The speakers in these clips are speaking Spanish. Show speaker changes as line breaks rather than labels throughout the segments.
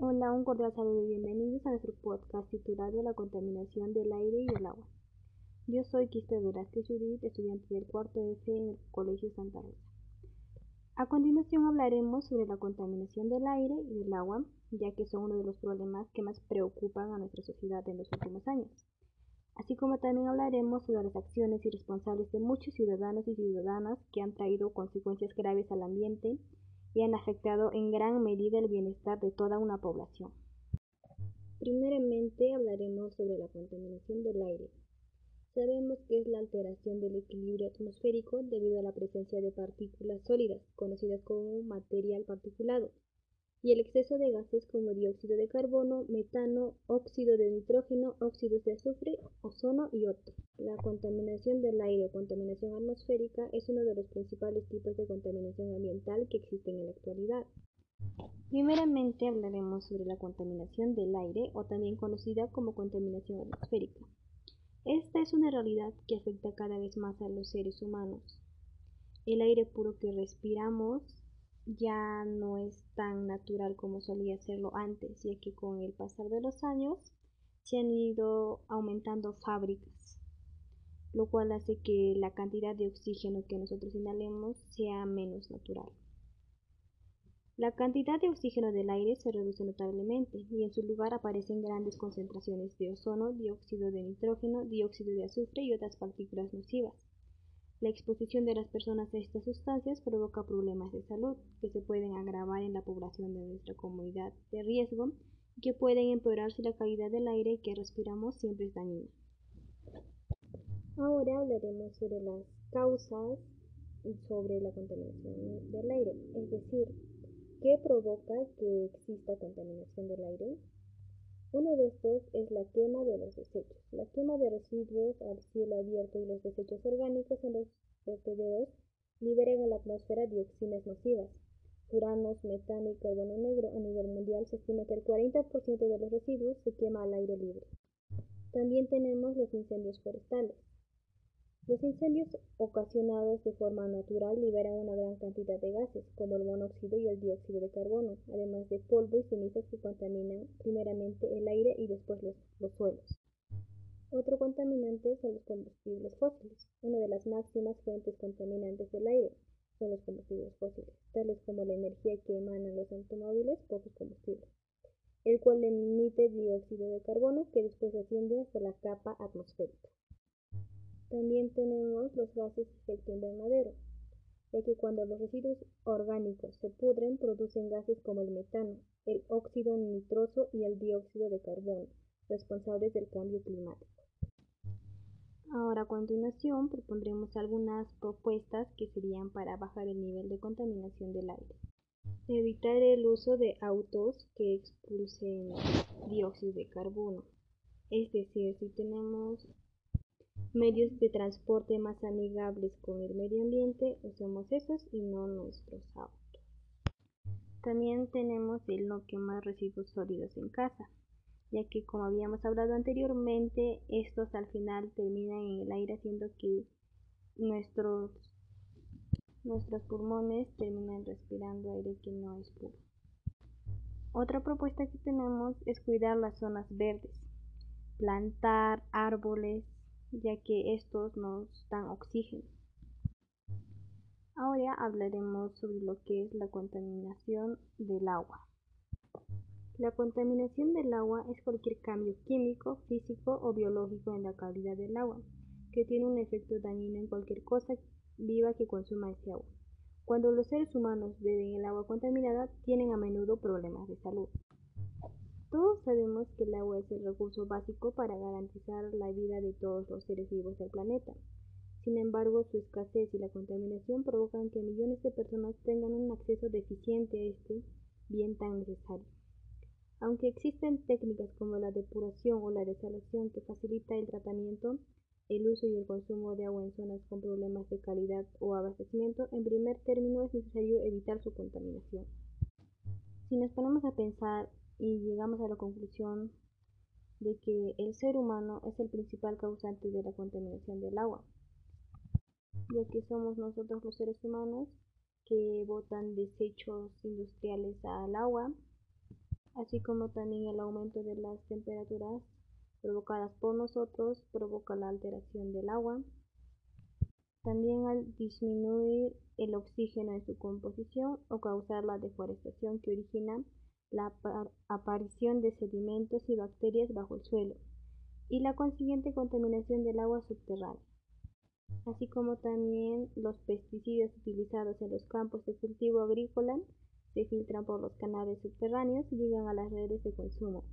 Hola, un cordial saludo y bienvenidos a nuestro podcast titulado La contaminación del aire y del agua. Yo soy Quispe Velázquez Judith, estudiante del cuarto F en el Colegio Santa Rosa. A continuación hablaremos sobre la contaminación del aire y del agua, ya que son uno de los problemas que más preocupan a nuestra sociedad en los últimos años. Así como también hablaremos sobre las acciones irresponsables de muchos ciudadanos y ciudadanas que han traído consecuencias graves al ambiente y han afectado en gran medida el bienestar de toda una población. Primeramente hablaremos sobre la contaminación del aire. Sabemos que es la alteración del equilibrio atmosférico debido a la presencia de partículas sólidas, conocidas como material particulado, y el exceso de gases como dióxido de carbono, metano, óxido de nitrógeno, óxidos de azufre, ozono y otros. La contaminación del aire o contaminación atmosférica es uno de los principales tipos de contaminación ambiental que existen en la actualidad. Primeramente hablaremos sobre la contaminación del aire o también conocida como contaminación atmosférica. Esta es una realidad que afecta cada vez más a los seres humanos. El aire puro que respiramos ya no es tan natural como solía serlo antes, ya que con el pasar de los años se han ido aumentando fábricas, lo cual hace que la cantidad de oxígeno que nosotros inhalemos sea menos natural. La cantidad de oxígeno del aire se reduce notablemente y en su lugar aparecen grandes concentraciones de ozono, dióxido de nitrógeno, dióxido de azufre y otras partículas nocivas. La exposición de las personas a estas sustancias provoca problemas de salud que se pueden agravar en la población de nuestra comunidad de riesgo y que pueden empeorar si la calidad del aire que respiramos siempre es dañina. Ahora hablaremos sobre las causas sobre la contaminación del aire, es decir, ¿qué provoca que exista contaminación del aire? Uno de estos es la quema de los desechos. La quema de residuos al cielo abierto y los desechos orgánicos en los vertederos liberan a la atmósfera dioxinas nocivas. Furanos, metano y carbono negro. A nivel mundial se estima que el 40% de los residuos se quema al aire libre. También tenemos los incendios forestales. Los incendios ocasionados de forma natural liberan una gran cantidad de gases, como el monóxido y el dióxido de carbono, además de polvo y cenizas que contaminan primeramente el aire y después los, los suelos. Otro contaminante son los combustibles fósiles. Una de las máximas fuentes contaminantes del aire son los combustibles fósiles, tales como la energía que emanan los automóviles por sus combustibles, el cual emite dióxido de carbono que después asciende hasta la capa atmosférica. También tenemos los gases de efecto invernadero, ya que cuando los residuos orgánicos se pudren producen gases como el metano, el óxido nitroso y el dióxido de carbono, responsables del cambio climático. Ahora a continuación propondremos algunas propuestas que serían para bajar el nivel de contaminación del aire. Evitar el uso de autos que expulsen dióxido de carbono. Es decir, si tenemos medios de transporte más amigables con el medio ambiente, usemos esos y no nuestros autos. También tenemos el no quemar residuos sólidos en casa, ya que como habíamos hablado anteriormente, estos al final terminan en el aire haciendo que nuestros, nuestros pulmones terminen respirando aire que no es puro. Otra propuesta que tenemos es cuidar las zonas verdes, plantar árboles, ya que estos nos dan oxígeno. Ahora hablaremos sobre lo que es la contaminación del agua. La contaminación del agua es cualquier cambio químico, físico o biológico en la calidad del agua, que tiene un efecto dañino en cualquier cosa viva que consuma ese agua. Cuando los seres humanos beben el agua contaminada, tienen a menudo problemas de salud. Sabemos que el agua es el recurso básico para garantizar la vida de todos los seres vivos del planeta. Sin embargo, su escasez y la contaminación provocan que millones de personas tengan un acceso deficiente a este bien tan necesario. Aunque existen técnicas como la depuración o la desalación que facilita el tratamiento, el uso y el consumo de agua en zonas con problemas de calidad o abastecimiento, en primer término es necesario evitar su contaminación. Si nos ponemos a pensar y llegamos a la conclusión de que el ser humano es el principal causante de la contaminación del agua, ya que somos nosotros los seres humanos que botan desechos industriales al agua, así como también el aumento de las temperaturas provocadas por nosotros provoca la alteración del agua. También al disminuir el oxígeno en su composición o causar la deforestación que origina la aparición de sedimentos y bacterias bajo el suelo y la consiguiente contaminación del agua subterránea, así como también los pesticidas utilizados en los campos de cultivo agrícola se filtran por los canales subterráneos y llegan a las redes de consumo,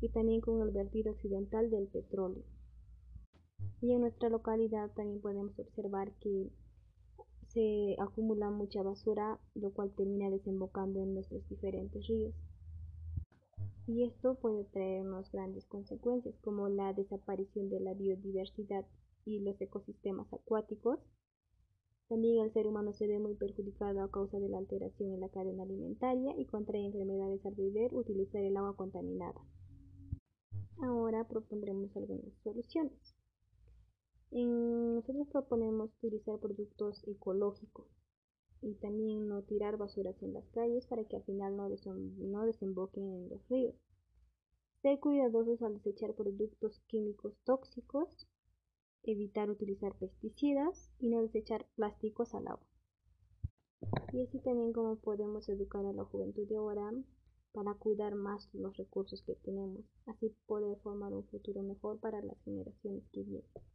y también con el vertido occidental del petróleo. Y en nuestra localidad también podemos observar que se acumula mucha basura, lo cual termina desembocando en nuestros diferentes ríos y esto puede traernos grandes consecuencias como la desaparición de la biodiversidad y los ecosistemas acuáticos. También el ser humano se ve muy perjudicado a causa de la alteración en la cadena alimentaria y contrae enfermedades al beber utilizar el agua contaminada. Ahora propondremos algunas soluciones. nosotros proponemos utilizar productos ecológicos y también no tirar basuras en las calles para que al final no, no desemboquen en los ríos. Ser cuidadosos al desechar productos químicos tóxicos, evitar utilizar pesticidas y no desechar plásticos al agua. Y así también como podemos educar a la juventud de ahora para cuidar más los recursos que tenemos, así poder formar un futuro mejor para las generaciones que vienen.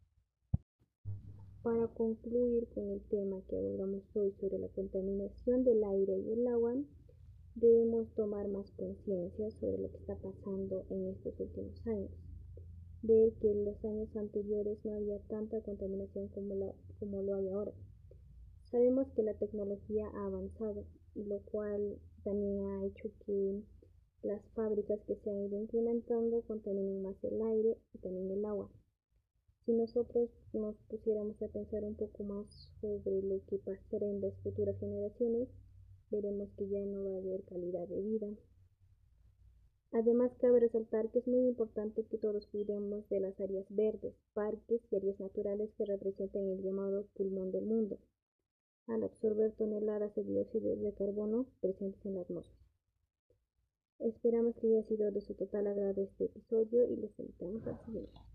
Para concluir con el tema que abordamos hoy sobre la contaminación del aire y el agua, debemos tomar más conciencia sobre lo que está pasando en estos últimos años. Ver que en los años anteriores no había tanta contaminación como, lo hay ahora. Sabemos que la tecnología ha avanzado y lo cual también ha hecho que las fábricas que se han ido implementando contaminen más el aire y también el agua. Si nosotros nos pusiéramos a pensar un poco más sobre lo que pasará en las futuras generaciones, veremos que ya no va a haber calidad de vida. Además, cabe resaltar que es muy importante que todos cuidemos de las áreas verdes, parques y áreas naturales que representan el llamado pulmón del mundo, al absorber toneladas de dióxido de carbono presentes en la atmósfera. Esperamos que haya sido de su total agrado este episodio y les invitamos al siguiente.